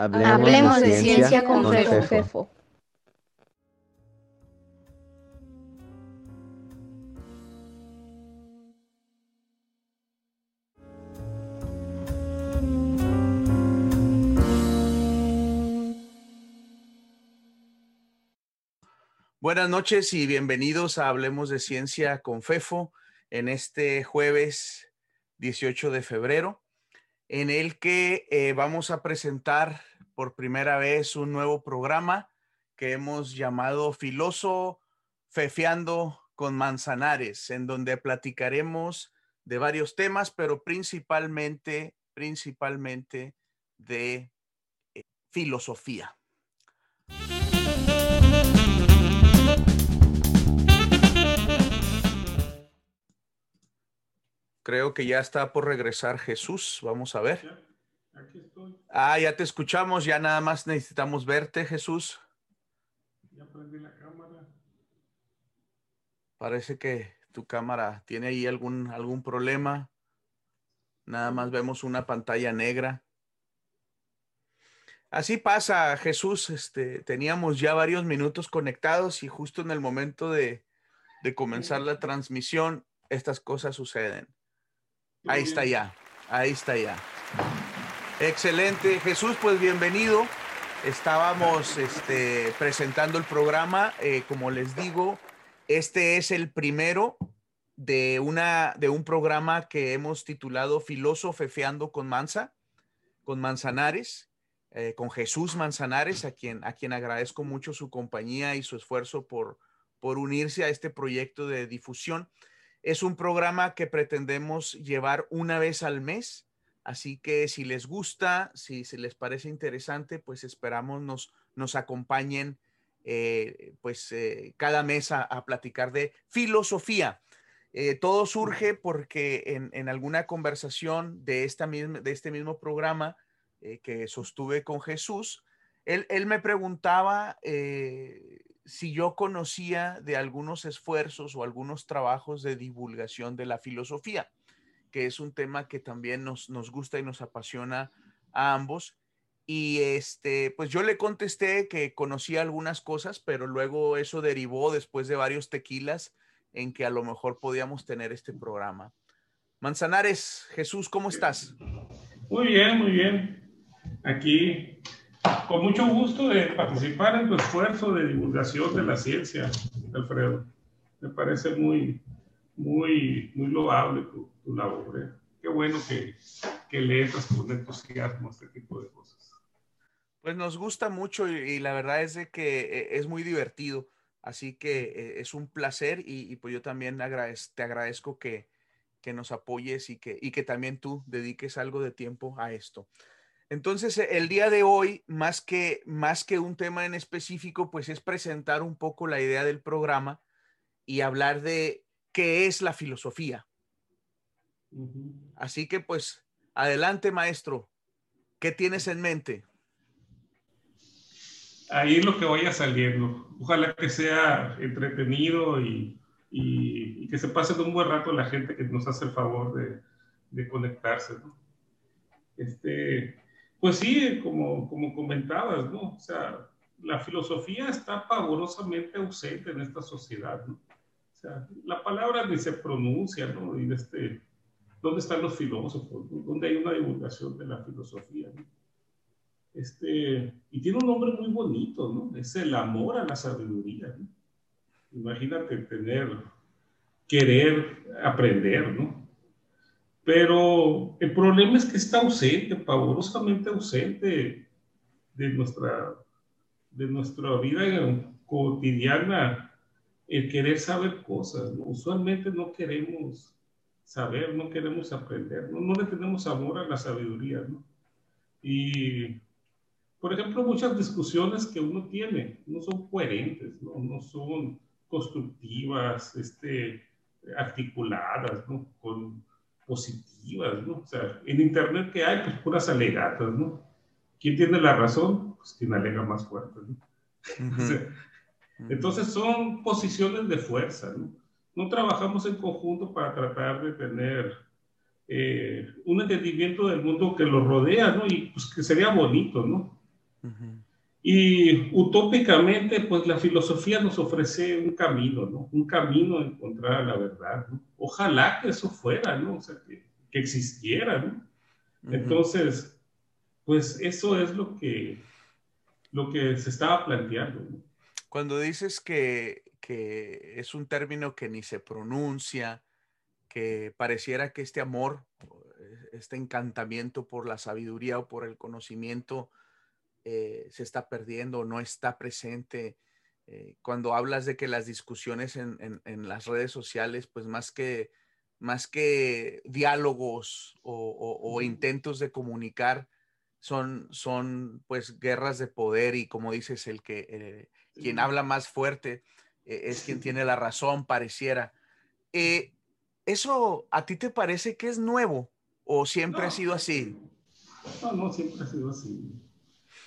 Hablemos, de, ciencia, con, Fefo. Buenas noches y bienvenidos a Hablemos de Ciencia con Fefo en este jueves 18 de febrero, en el que eh, vamos a presentar por primera vez un nuevo programa que hemos llamado Filoso Fefeando con Manzanares, en donde platicaremos de varios temas, pero principalmente, principalmente de eh, filosofía. Creo que ya está por regresar Jesús. Vamos a ver. Aquí. Ah, ya te escuchamos, ya nada más necesitamos verte, Jesús. Ya prendí la cámara. Parece que tu cámara tiene ahí algún, algún problema. Nada más vemos una pantalla negra. Así pasa, Jesús. Este, teníamos ya varios minutos conectados y justo en el momento de, de comenzar la transmisión, estas cosas suceden. Ahí está ya, ahí está ya. Excelente. Jesús, pues bienvenido. Estábamos este, presentando el programa. Eh, como les digo, este es el primero de, una, de un programa que hemos titulado Filosofeando con Manza, con Manzanares, eh, con Jesús Manzanares, a quien, a quien agradezco mucho su compañía y su esfuerzo por, por unirse a este proyecto de difusión. Es un programa que pretendemos llevar una vez al mes Así que si les gusta, si, se les parece interesante, pues esperamos nos, nos acompañen eh, pues eh, cada mes a, platicar de filosofía. Eh, todo surge porque en, alguna conversación de, esta misma, de este mismo programa que sostuve con Jesús, él, él me preguntaba si yo conocía de algunos esfuerzos o algunos trabajos de divulgación de la filosofía que es un tema que también nos, nos gusta y nos apasiona a ambos. Y este, pues yo le contesté que conocía algunas cosas, pero luego eso derivó después de varios tequilas en que a lo mejor podíamos tener este programa. Manzanares, Jesús, ¿cómo estás? Muy bien, muy bien. Aquí, con mucho gusto de participar en tu esfuerzo de divulgación de la ciencia, Alfredo. Me parece muy, muy, muy loable tu, tu labor. ¿eh? Qué bueno que, que con entusiasmo este tipo de cosas. Pues nos gusta mucho y, la verdad es de que eh, es muy divertido. Así que eh, es un placer y, pues yo también te agradezco que, que nos apoyes y que, y que también tú dediques algo de tiempo a esto. Entonces, el día de hoy, más que, más que un tema en específico, pues es presentar un poco la idea del programa y hablar de qué es la filosofía. Así que pues, adelante maestro, ¿qué tienes en mente? Ahí es lo que vaya saliendo. Ojalá que sea entretenido y, que se pase de un buen rato la gente que nos hace el favor de, conectarse. Este, pues sí, como, como comentabas, ¿no? O sea, la filosofía está pavorosamente ausente en esta sociedad, ¿no? La palabra ni se pronuncia, ¿no? Y este, ¿Dónde están los filósofos? ¿Dónde hay una divulgación de la filosofía? Este, y tiene un nombre muy bonito, ¿no? Es el amor a la sabiduría. Imagínate tener, querer aprender, ¿no? Pero el problema es que está ausente, pavorosamente ausente de nuestra, de nuestra vida cotidiana, el querer saber cosas. Usualmente no queremos saber, no queremos aprender, no, no le tenemos amor a la sabiduría, ¿no? Y, por ejemplo, muchas discusiones que uno tiene no son coherentes, no, no son constructivas, este, articuladas, ¿no? Con positivas, ¿no? O sea, en Internet que hay, pues puras alegatas, ¿no? ¿Quién tiene la razón? Pues quien alega más fuerte, ¿no? Entonces son posiciones de fuerza, ¿no? no trabajamos en conjunto para tratar de tener eh, un entendimiento del mundo que lo rodea, ¿no? Y pues que sería bonito, ¿no? Y utópicamente, pues la filosofía nos ofrece un camino, ¿no? Un camino a encontrar la verdad, ¿no? Ojalá que eso fuera, ¿no? O sea, que, que existiera, ¿no? Entonces, pues eso es lo que, lo que se estaba planteando. ¿no? Cuando dices que, que es un término que ni se pronuncia, que pareciera que este amor, este encantamiento por la sabiduría o por el conocimiento eh, se está perdiendo, no está presente. Eh, cuando hablas de que las discusiones en, en, las redes sociales, pues más que, más que diálogos o, o, intentos de comunicar, son, son pues guerras de poder y como dices, el que eh, quien habla más fuerte es quien tiene la razón, pareciera. ¿Eso a ti te parece que es nuevo o siempre ha sido así? No, no, siempre ha sido así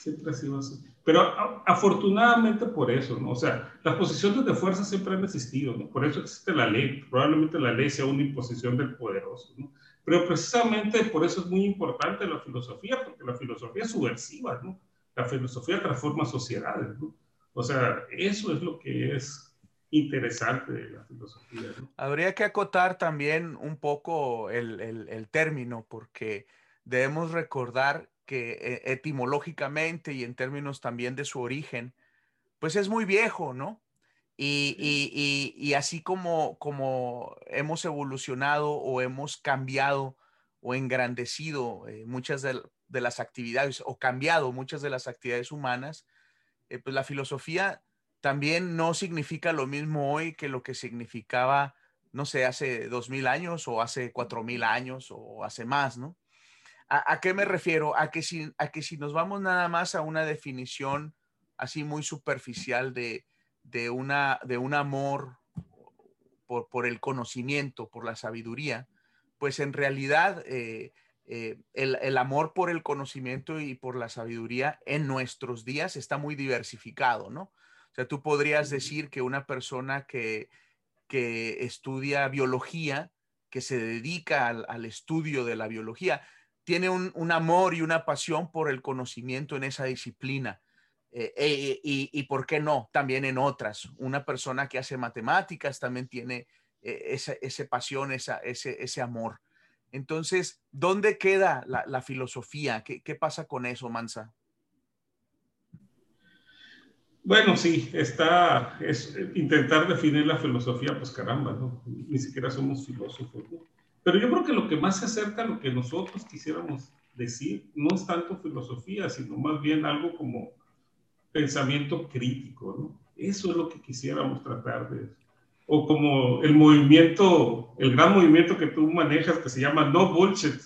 siempre ha sido así. Pero afortunadamente por eso, ¿no? O sea, las posiciones de fuerza siempre han existido, ¿no? Por eso existe la ley. Probablemente la ley sea una imposición del poderoso, ¿no? Pero precisamente por eso es muy importante la filosofía, porque la filosofía es subversiva, ¿no? La filosofía transforma sociedades, ¿no? O sea, eso es lo que es interesante de la filosofía. ¿no? Habría que acotar también un poco el, el, el término, porque debemos recordar que eh, etimológicamente y en términos también de su origen, pues es muy viejo, ¿no? Y, y, y, así como, como hemos evolucionado o hemos cambiado o engrandecido eh, muchas de, de, las actividades o cambiado muchas de las actividades humanas, eh, pues la filosofía también no significa lo mismo hoy que lo que significaba, no sé, hace dos mil años o hace cuatro mil años o hace más, ¿no? ¿A, qué me refiero? A que, si, a que si nos vamos nada más a una definición así muy superficial de, de, una, de un amor por, por, el conocimiento, por la sabiduría, pues en realidad eh, eh, el, el, amor por el conocimiento y por la sabiduría en nuestros días está muy diversificado, ¿no? O sea, tú podrías decir que una persona que, que estudia biología, que se dedica al, al estudio de la biología, tiene un, amor y una pasión por el conocimiento en esa disciplina. Eh, eh, y, y, por qué no, también en otras. Una persona que hace matemáticas también tiene esa, esa, pasión, esa, ese, ese, amor. Entonces, ¿dónde queda la, filosofía? ¿Qué, ¿Qué, pasa con eso, Mansa? Bueno, sí, está, es intentar definir la filosofía, pues caramba, ¿no? Ni siquiera somos filósofos, ¿no? Pero yo creo que lo que más se acerca a lo que nosotros quisiéramos decir no es tanto filosofía, sino más bien algo como pensamiento crítico, ¿no? Eso es lo que quisiéramos tratar de... O como el movimiento, el gran movimiento que tú manejas que se llama No Bullshit,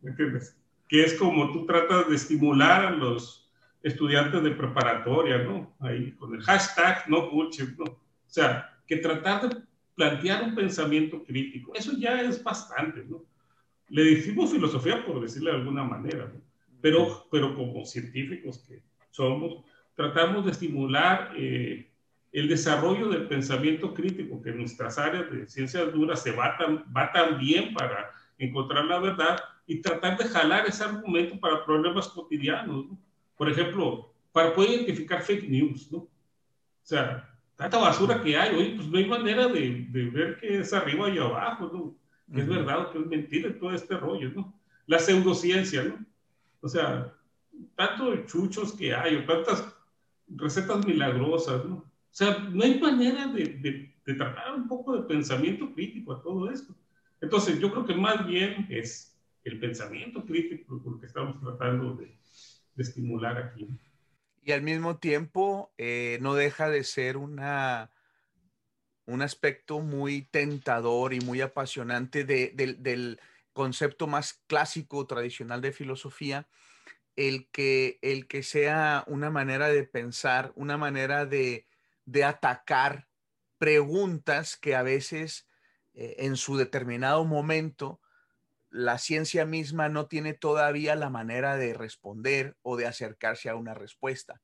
¿me entiendes? Que es como tú tratas de estimular a los estudiantes de preparatoria, ¿no? Ahí con el hashtag No Bullshit, ¿no? O sea, que tratar de plantear un pensamiento crítico. Eso ya es bastante, ¿no? Le decimos filosofía por decirle de alguna manera, ¿no? pero, pero como científicos que somos, tratamos de estimular eh, el desarrollo del pensamiento crítico, que en nuestras áreas de ciencias duras se va tan, va tan bien para encontrar la verdad y tratar de jalar ese argumento para problemas cotidianos. ¿no? Por ejemplo, para poder identificar fake news, ¿no? O sea, tanta basura que hay, oye, pues no hay manera de, de ver qué es arriba y abajo, ¿no? Es verdad o que es mentira todo este rollo, ¿no? La pseudociencia, ¿no? O sea, tanto chuchos que hay, o tantas recetas milagrosas, ¿no? O sea, no hay manera de, de, de tratar un poco de pensamiento crítico a todo esto. Entonces, yo creo que más bien es el pensamiento crítico lo que estamos tratando de, de estimular aquí y al mismo tiempo eh, no deja de ser una, un aspecto muy tentador y muy apasionante de, de, del concepto más clásico, tradicional de filosofía, el que, el que sea una manera de pensar, una manera de, de atacar preguntas que a veces eh, en su determinado momento la ciencia misma no tiene todavía la manera de responder o de acercarse a una respuesta.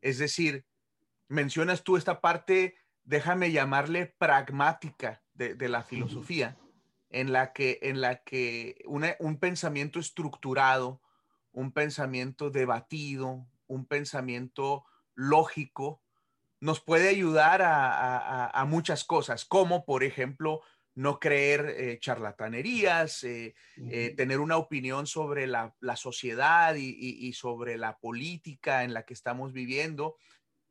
Es decir, mencionas tú esta parte, déjame llamarle pragmática de, la filosofía, en la que, en la que un pensamiento estructurado, un pensamiento debatido, un pensamiento lógico, nos puede ayudar a, muchas cosas, como por ejemplo no creer eh, charlatanerías, eh, eh, tener una opinión sobre la, sociedad y, sobre la política en la que estamos viviendo,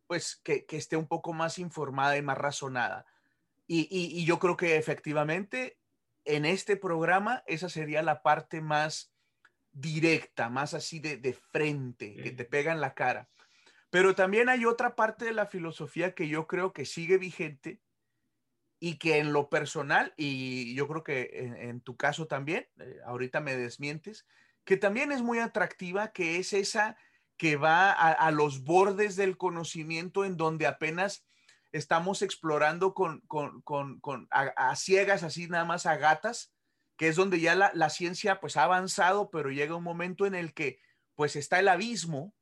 pues que, esté un poco más informada y más razonada. Y, yo creo que efectivamente en este programa esa sería la parte más directa, más así de, de frente, que te pega en la cara. Pero también hay otra parte de la filosofía que yo creo que sigue vigente y que en lo personal, y yo creo que en, tu caso también, eh, ahorita me desmientes, que también es muy atractiva, que es esa que va a, los bordes del conocimiento en donde apenas estamos explorando con, con, con, a, ciegas, así nada más a gatas, que es donde ya la, la, ciencia pues ha avanzado, pero llega un momento en el que pues está el abismo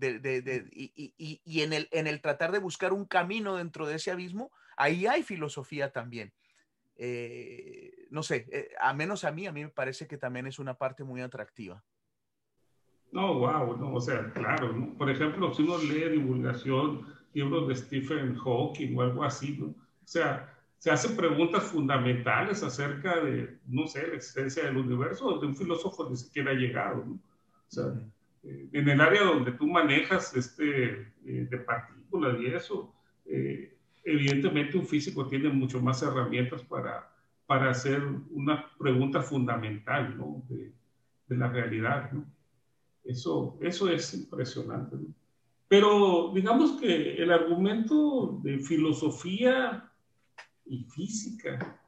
de, y, en, el, en el tratar de buscar un camino dentro de ese abismo, ahí hay filosofía también. Eh, no sé, eh, a menos a mí, a mí me parece que también es una parte muy atractiva. No, wow, no, o sea, claro, ¿no? Por ejemplo, si uno lee divulgación, libros de Stephen Hawking o algo así, ¿no? O sea, se hacen preguntas fundamentales acerca de, no sé, la existencia del universo, donde un filósofo ni siquiera ha llegado, ¿no? O sea, en el área donde tú manejas este, eh, de partículas y eso, eh, evidentemente un físico tiene mucho más herramientas para, para hacer una pregunta fundamental ¿no? de, de, la realidad. ¿no? Eso, eso es impresionante. ¿no? Pero digamos que el argumento de filosofía y física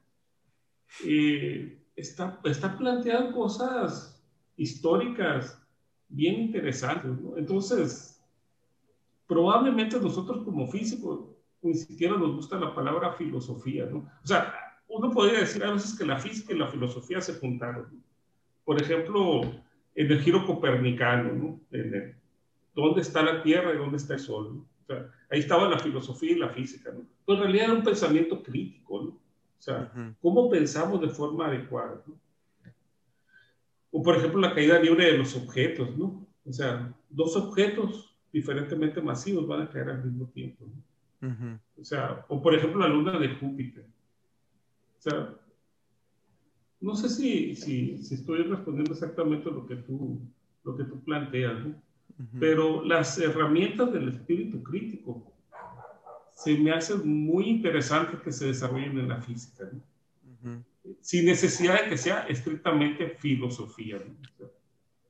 está, está planteando cosas históricas bien interesantes. ¿no? Entonces, probablemente nosotros como físicos ni siquiera nos gusta la palabra filosofía. ¿no? O sea, uno podría decir a veces que la física y la filosofía se juntaron. Por ejemplo, en el giro copernicano, ¿no? En dónde está la Tierra y dónde está el Sol. ¿no? O sea, ahí estaba la filosofía y la física. ¿no? Pero en realidad era un pensamiento crítico. ¿no? O sea, ¿cómo pensamos de forma adecuada? ¿no? O por ejemplo la caída libre de los objetos, ¿no? O sea, dos objetos diferentemente masivos van a caer al mismo tiempo. ¿no? O sea, o por ejemplo la luna de Júpiter. O sea, no sé si, si, si estoy respondiendo exactamente lo que tú, lo que tú planteas, ¿no? Pero las herramientas del espíritu crítico se me hacen muy interesantes que se desarrollen en la física. ¿no? Sin necesidad de que sea estrictamente filosofía.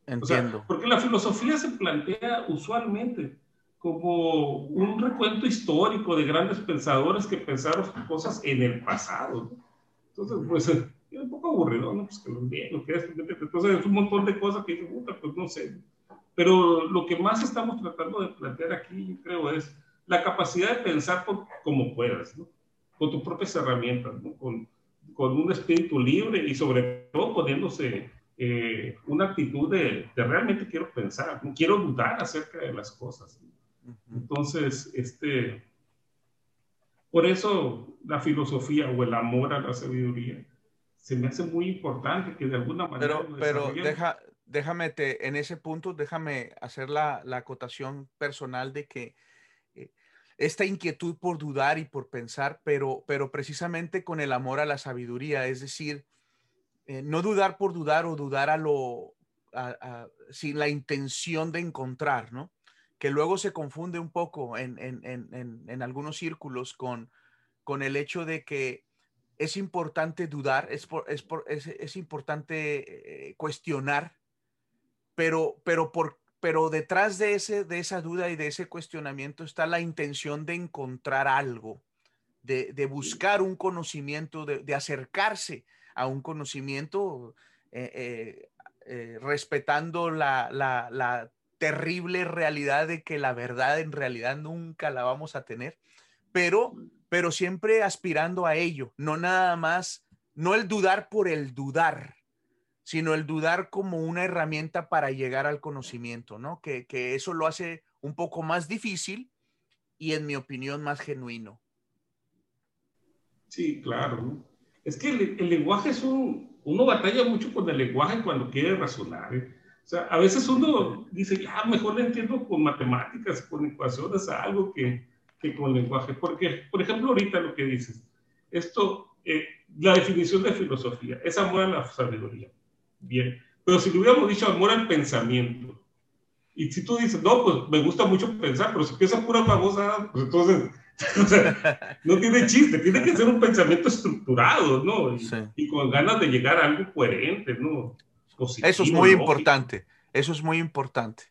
Entiendo. porque la filosofía se plantea usualmente como un recuento histórico de grandes pensadores que pensaron cosas en el pasado. Entonces, pues es un poco aburrido, ¿no? Pues que los que es, entonces es un montón de cosas que dicen, puta, pues no sé. Pero lo que más estamos tratando de plantear aquí, yo creo, es la capacidad de pensar como puedas, ¿no? Con tus propias herramientas, ¿no? Con, con un espíritu libre y sobre todo poniéndose eh, una actitud de, realmente quiero pensar, quiero dudar acerca de las cosas. Entonces, este, por eso la filosofía o el amor a la sabiduría se me hace muy importante que de alguna manera... Pero, pero deja, déjame, te, en ese punto, déjame hacer la, la acotación personal de que esta inquietud por dudar y por pensar, pero, pero precisamente con el amor a la sabiduría, es decir, eh, no dudar por dudar o dudar a lo, sin la intención de encontrar, ¿no? Que luego se confunde un poco en, en, algunos círculos con, con el hecho de que es importante dudar, es, es, es, importante eh, cuestionar, pero, pero por, pero detrás de, ese, de esa duda y de ese cuestionamiento está la intención de encontrar algo, de, buscar un conocimiento, de, acercarse a un conocimiento eh, eh, eh, respetando la, terrible realidad de que la verdad en realidad nunca la vamos a tener, pero, pero siempre aspirando a ello, no nada más, no el dudar por el dudar, sino el dudar como una herramienta para llegar al conocimiento, ¿no? Que, eso lo hace un poco más difícil y en mi opinión más genuino. Sí, claro. Es que el, lenguaje es un, uno batalla mucho con el lenguaje cuando quiere razonar. ¿eh? O sea, a veces uno dice, ya, mejor le entiendo con matemáticas, con ecuaciones, algo que, que con lenguaje. Porque, por ejemplo, ahorita lo que dices, esto, eh, la definición de filosofía es amor a la sabiduría. Bien, pero si le hubiéramos dicho amor al pensamiento, y si tú dices, no, pues me gusta mucho pensar, pero si piensas pura famosa, pues entonces no tiene chiste, tiene que ser un pensamiento estructurado, ¿no? Y, con ganas de llegar a algo coherente, ¿no? eso es muy importante, eso es muy importante.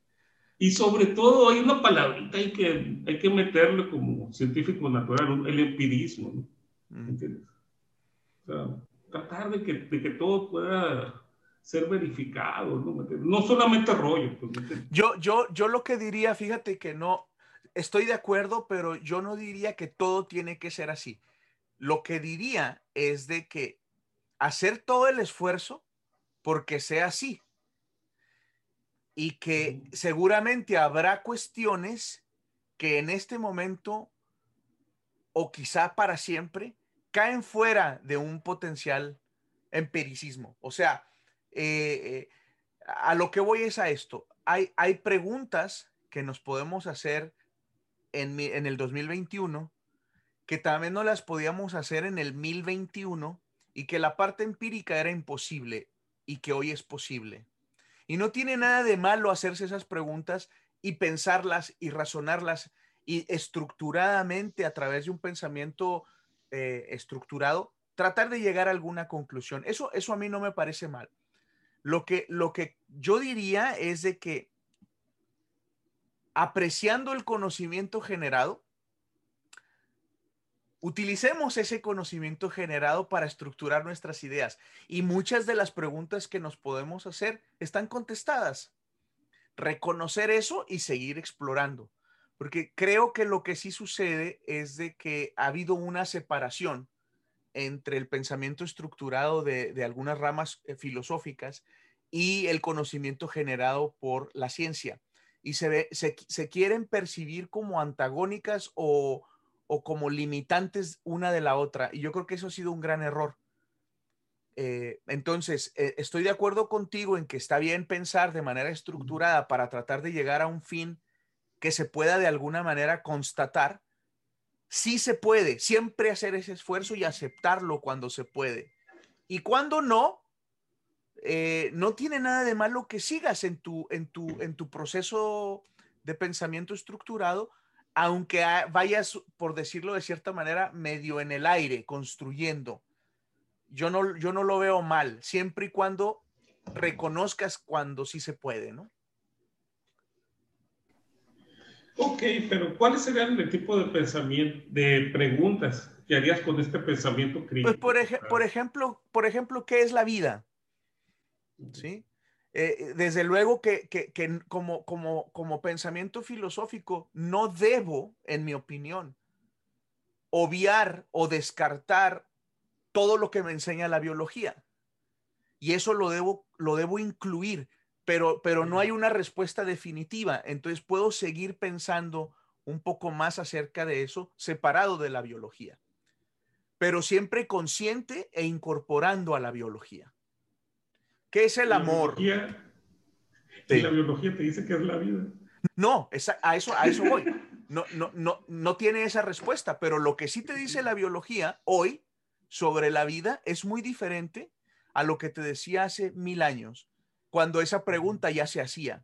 Y sobre todo hay una palabrita hay que, hay que meterle como científico natural, el empirismo, ¿no? Mm. ¿Entiendes? O sea, tratar de que, de que todo pueda ser verificado, ¿no? No solamente rollo. Pues, yo, yo, yo lo que diría, fíjate que no, estoy de acuerdo, pero yo no diría que todo tiene que ser así. Lo que diría es de que hacer todo el esfuerzo porque sea así. Y que seguramente habrá cuestiones que en este momento o quizá para siempre caen fuera de un potencial empiricismo. O sea, eh, a lo que voy es a esto. Hay, hay preguntas que nos podemos hacer en, en el 2021 que también no las podíamos hacer en el 1021 y que la parte empírica era imposible y que hoy es posible. Y no tiene nada de malo hacerse esas preguntas y pensarlas y razonarlas y estructuradamente a través de un pensamiento eh, estructurado, tratar de llegar a alguna conclusión. Eso, eso a mí no me parece mal. Lo que, lo que yo diría es de que apreciando el conocimiento generado, utilicemos ese conocimiento generado para estructurar nuestras ideas. Y muchas de las preguntas que nos podemos hacer están contestadas. Reconocer eso y seguir explorando. Porque creo que lo que sí sucede es de que ha habido una separación entre el pensamiento estructurado de, algunas ramas eh, filosóficas y el conocimiento generado por la ciencia. Y se, ve, se, quieren percibir como antagónicas o, como limitantes una de la otra. Y yo creo que eso ha sido un gran error. Eh, entonces, eh, estoy de acuerdo contigo en que está bien pensar de manera estructurada para tratar de llegar a un fin que se pueda de alguna manera constatar, sí se puede, siempre hacer ese esfuerzo y aceptarlo cuando se puede. Y cuando no, eh, no tiene nada de malo que sigas en tu, en, tu, en tu proceso de pensamiento estructurado, aunque vayas, por decirlo de cierta manera, medio en el aire, construyendo. Yo no, yo no lo veo mal, siempre y cuando reconozcas cuando sí se puede, ¿no? Ok, pero ¿cuáles serían el tipo de pensamiento, de preguntas que harías con este pensamiento crítico? Pues por, por, ejemplo, por ejemplo, ¿qué es la vida? ¿Sí? Eh, desde luego que, que, que, como, como, como pensamiento filosófico no debo, en mi opinión, obviar o descartar todo lo que me enseña la biología. Y eso lo debo, lo debo incluir pero, no hay una respuesta definitiva. Entonces puedo seguir pensando un poco más acerca de eso separado de la biología, pero siempre consciente e incorporando a la biología. ¿Qué es el amor? La biología, te dice que es la vida. No, a, eso, a eso voy. No, no, no, no tiene esa respuesta, pero lo que sí te dice la biología hoy sobre la vida es muy diferente a lo que te decía hace mil años cuando esa pregunta ya se hacía.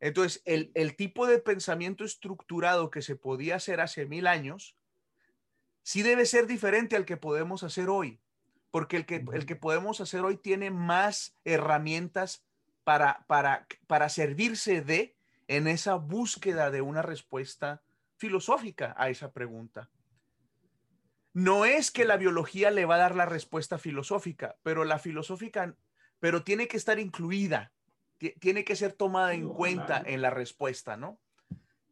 Entonces, el, tipo de pensamiento estructurado que se podía hacer hace mil años, sí debe ser diferente al que podemos hacer hoy, porque el que, el que podemos hacer hoy tiene más herramientas para, para, para servirse de en esa búsqueda de una respuesta filosófica a esa pregunta. No es que la biología le va a dar la respuesta filosófica, pero la filosófica pero tiene que estar incluida, tiene que ser tomada en cuenta en la respuesta, ¿no?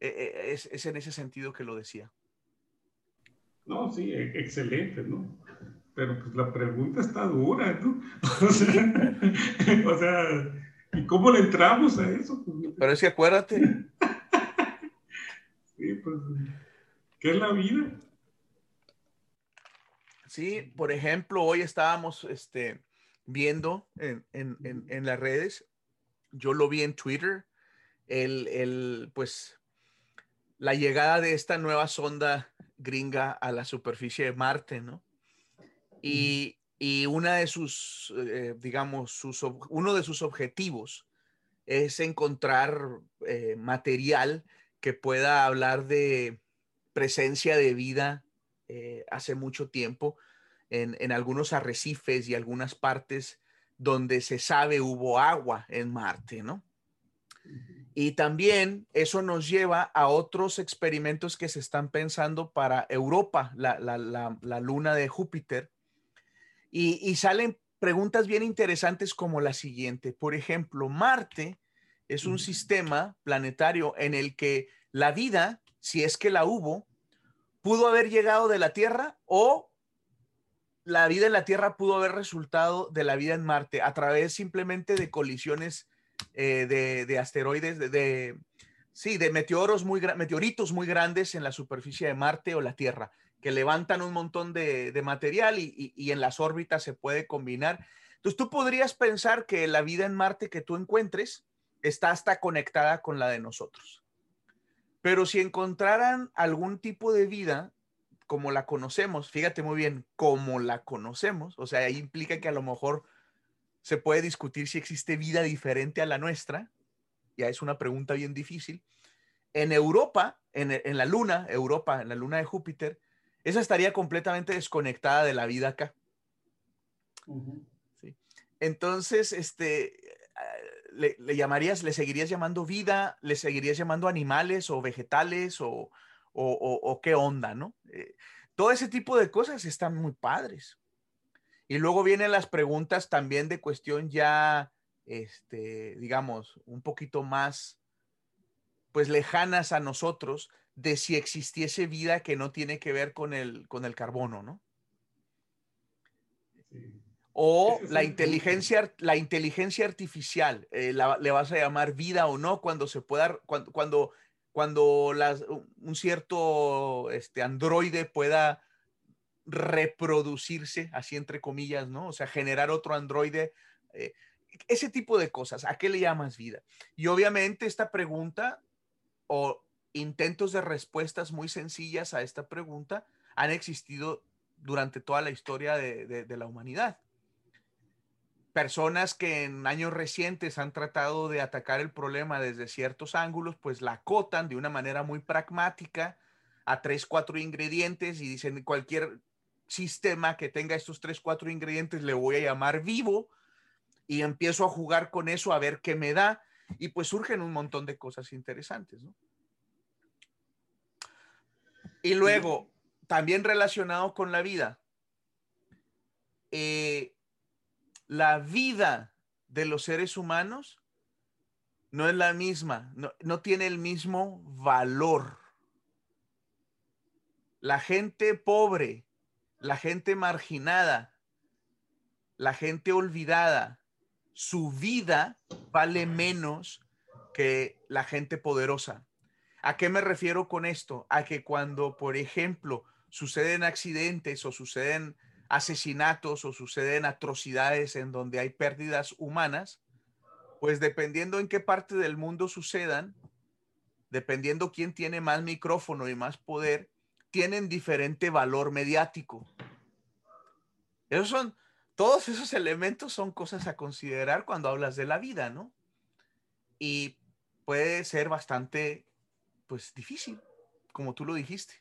E, e, es, en ese sentido que lo decía. No, sí, e, excelente, ¿no? Pero pues la pregunta está dura, ¿no? O sea, ¿y cómo le entramos a eso? Pues, pero es que acuérdate. sí, pues, ¿qué es la vida? Sí, por ejemplo, hoy estábamos, este, viendo en, las redes yo lo vi en Twitter, el, el, pues la llegada de esta nueva sonda gringa a la superficie de Marte, ¿no? Y, y una de sus, eh, digamos, sus, uno de sus objetivos es encontrar eh, material que pueda hablar de presencia de vida eh, hace mucho tiempo en, en, algunos arrecifes y algunas partes donde se sabe hubo agua en Marte, ¿no? Y también eso nos lleva a otros experimentos que se están pensando para Europa, la, la, la, la luna de Júpiter. Y, y, salen preguntas bien interesantes como la siguiente. Por ejemplo, Marte es un sistema planetario en el que la vida, si es que la hubo, pudo haber llegado de la Tierra o la vida en la Tierra pudo haber resultado de la vida en Marte a través simplemente de colisiones eh, de, de, asteroides, de, sí, de meteoros muy, meteoritos muy grandes en la superficie de Marte o la Tierra, que levantan un montón de, material y, y, en las órbitas se puede combinar. Entonces tú podrías pensar que la vida en Marte que tú encuentres está hasta conectada con la de nosotros. Pero si encontraran algún tipo de vida como la conocemos, fíjate muy bien, como la conocemos, o sea, ahí implica que a lo mejor se puede discutir si existe vida diferente a la nuestra, ya es una pregunta bien difícil. En Europa, en, en, la Luna, Europa, en la Luna de Júpiter, esa estaría completamente desconectada de la vida acá. Uh -huh. ¿Sí? Entonces, este, le, le, llamarías, le seguirías llamando vida, le seguirías llamando animales o vegetales o, o, o, o qué onda, ¿no? Eh, todo ese tipo de cosas están muy padres. Y luego vienen las preguntas también de cuestión ya, este, digamos, un poquito más, pues lejanas a nosotros, de si existiese vida que no tiene que ver con el, con el carbono, ¿no? Sí. O la inteligencia, la inteligencia artificial, eh, la, le vas a llamar vida o no, cuando se pueda, cuando, cuando, cuando las, un cierto este, androide pueda reproducirse, así entre comillas, ¿no? O sea, generar otro androide, eh, ese tipo de cosas, ¿a qué le llamas vida? Y obviamente esta pregunta o intentos de respuestas muy sencillas a esta pregunta han existido durante toda la historia de, de, de la humanidad personas que en años recientes han tratado de atacar el problema desde ciertos ángulos, pues la acotan de una manera muy pragmática a tres, cuatro ingredientes y dicen cualquier sistema que tenga estos tres, cuatro ingredientes le voy a llamar vivo y empiezo a jugar con eso a ver qué me da y pues surgen un montón de cosas interesantes, ¿no? Y luego, también relacionado con la vida, eh, la vida de los seres humanos no es la misma, no, no, tiene el mismo valor. La gente pobre, la gente marginada, la gente olvidada, su vida vale menos que la gente poderosa. ¿A qué me refiero con esto? A que cuando, por ejemplo, suceden accidentes o suceden asesinatos o suceden atrocidades en donde hay pérdidas humanas, pues dependiendo en qué parte del mundo sucedan, dependiendo quién tiene más micrófono y más poder, tienen diferente valor mediático. Esos son, todos esos elementos son cosas a considerar cuando hablas de la vida, ¿no? Y puede ser bastante, pues, difícil, como tú lo dijiste.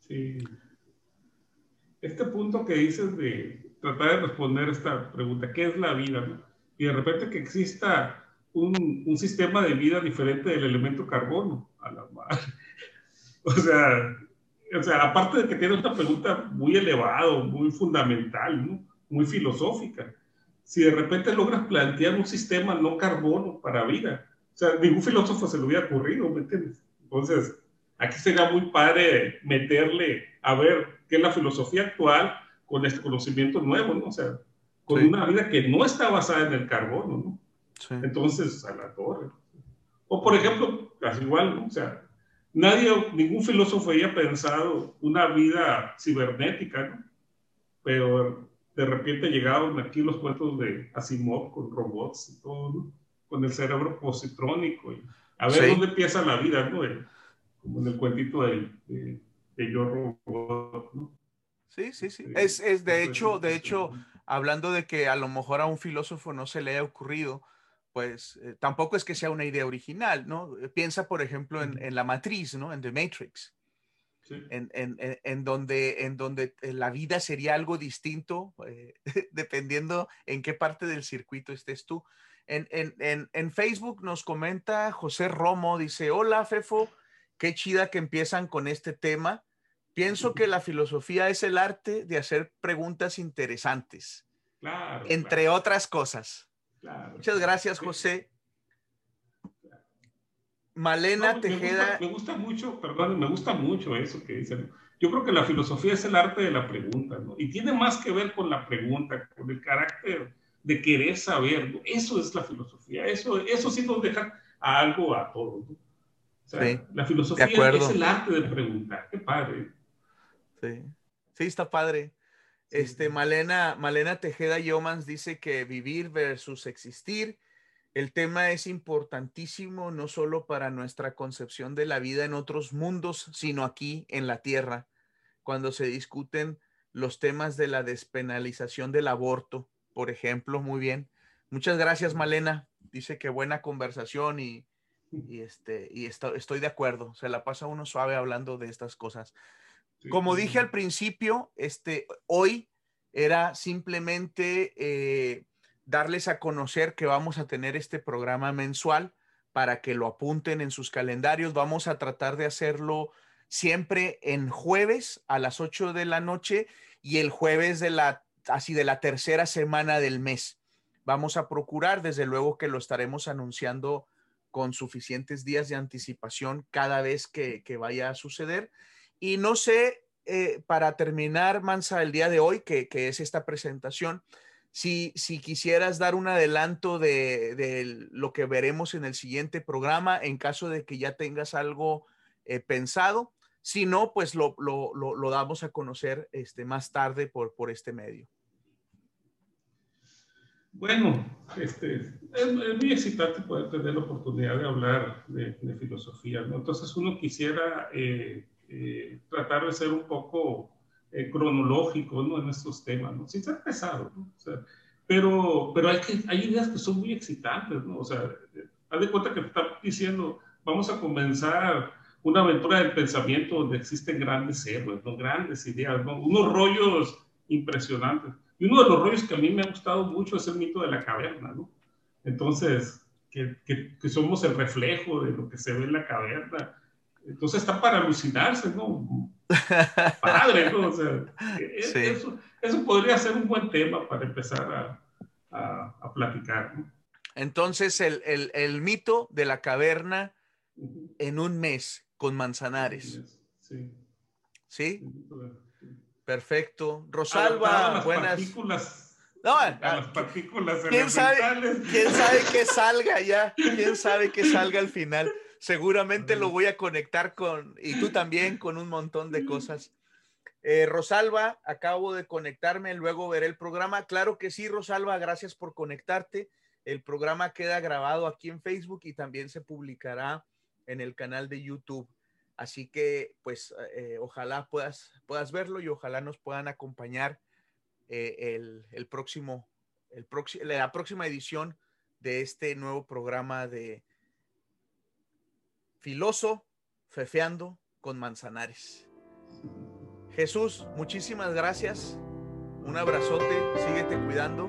Sí este punto que dices de tratar de responder esta pregunta, ¿qué es la vida? No? Y de repente que exista un, un, sistema de vida diferente del elemento carbono, a la madre. O sea, o sea, aparte de que tiene una pregunta muy elevada, muy fundamental, ¿no? muy filosófica, si de repente logras plantear un sistema no carbono para vida, o sea, ningún filósofo se le hubiera ocurrido, ¿me entiendes? Entonces, aquí sería muy padre meterle, a ver, qué es la filosofía actual con este conocimiento nuevo, ¿no? O sea, con sí. una vida que no está basada en el carbono, ¿no? Sí. Entonces, a la torre. O, por ejemplo, casi igual, ¿no? O sea, nadie, ningún filósofo había pensado una vida cibernética, ¿no? Pero de repente llegaron aquí los cuentos de Asimov con robots y todo, con el cerebro positrónico. Y a ver dónde empieza la vida, ¿no? como en el cuentito de, de, Yo Robot, ¿no? Sí, sí, sí. Es, es de hecho, de hecho, hablando de que a lo mejor a un filósofo no se le haya ocurrido, pues eh, tampoco es que sea una idea original, ¿no? Piensa, por ejemplo, en, en la matriz, ¿no? En The Matrix. En, en, en, donde, en donde eh, la vida sería algo distinto, eh, dependiendo en qué parte del circuito estés tú. En, Facebook nos comenta José Romo, dice, hola Fefo, qué chida que empiezan con este tema. Pienso que la filosofía es el arte de hacer preguntas interesantes, entre otras cosas. Muchas gracias, José. Malena Tejeda. Me gusta, mucho, perdón, me gusta mucho eso que dicen. Yo creo que la filosofía es el arte de la pregunta, ¿no? Y tiene más que ver con la pregunta, con el carácter de querer saber. Eso es la filosofía. Eso, eso sí nos deja a algo a todos. ¿no? Sí, la filosofía es el arte de preguntar. Qué padre. Sí, sí, está padre. Este, Malena, Malena Tejeda Yomans dice que vivir versus existir el tema es importantísimo no solo para nuestra concepción de la vida en otros mundos, sino aquí en la tierra, cuando se discuten los temas de la despenalización del aborto, por ejemplo. Muy bien. Muchas gracias, Malena. Dice que buena conversación y, este, y estoy de acuerdo. Se la pasa uno suave hablando de estas cosas. Como dije al principio, este, hoy era simplemente eh, darles a conocer que vamos a tener este programa mensual para que lo apunten en sus calendarios. Vamos a tratar de hacerlo siempre en jueves a las 8 de la noche y el jueves de la, así de la tercera semana del mes. Vamos a procurar, desde luego que lo estaremos anunciando con suficientes días de anticipación cada vez que, vaya a suceder. Y no sé, eh, para terminar, Mansa, el día de hoy, que, es esta presentación, si, quisieras dar un adelanto de, lo que veremos en el siguiente programa, en caso de que ya tengas algo eh, pensado. Si no, pues lo, damos a conocer este, más tarde por, por este medio. Bueno, este, es, muy excitante poder tener la oportunidad de hablar de, filosofía. Entonces uno quisiera eh, eh, tratar de ser un poco eh, cronológico ¿no? en estos temas, ¿no? sin ser pesado. ¿no? Pero pero hay, que, ideas que son muy excitantes, ¿no? O sea, haz de cuenta que está diciendo, vamos a comenzar una aventura del pensamiento donde existen grandes héroes, ¿no? grandes ideas, ¿no? unos rollos impresionantes. Y uno de los rollos que a mí me ha gustado mucho es el mito de la caverna, ¿no? Entonces, que, que, somos el reflejo de lo que se ve en la caverna. Entonces está para alucinarse, ¿no? padre, ¿no? O sea, e, eso, eso, podría ser un buen tema para empezar a, a, platicar. ¿no? Entonces, el, el, el, mito de la caverna en un mes con Manzanares. Sí. ¿Sí? Perfecto. Rosalba, buenas. Partículas, no, a las partículas ¿quién sabe, ¿Quién sabe que salga ya? ¿Quién sabe que salga al final? Seguramente lo voy a conectar con, y tú también, con un montón de cosas. Eh, Rosalba, acabo de conectarme, luego veré el programa. Claro que sí, Rosalba, gracias por conectarte. El programa queda grabado aquí en Facebook y también se publicará en el canal de YouTube. Así que, pues, eh, ojalá puedas, puedas verlo y ojalá nos puedan acompañar eh, el, próximo, el la próxima edición de este nuevo programa de Filoso, fefeando con Manzanares. Jesús, muchísimas gracias. Un abrazote, síguete cuidando.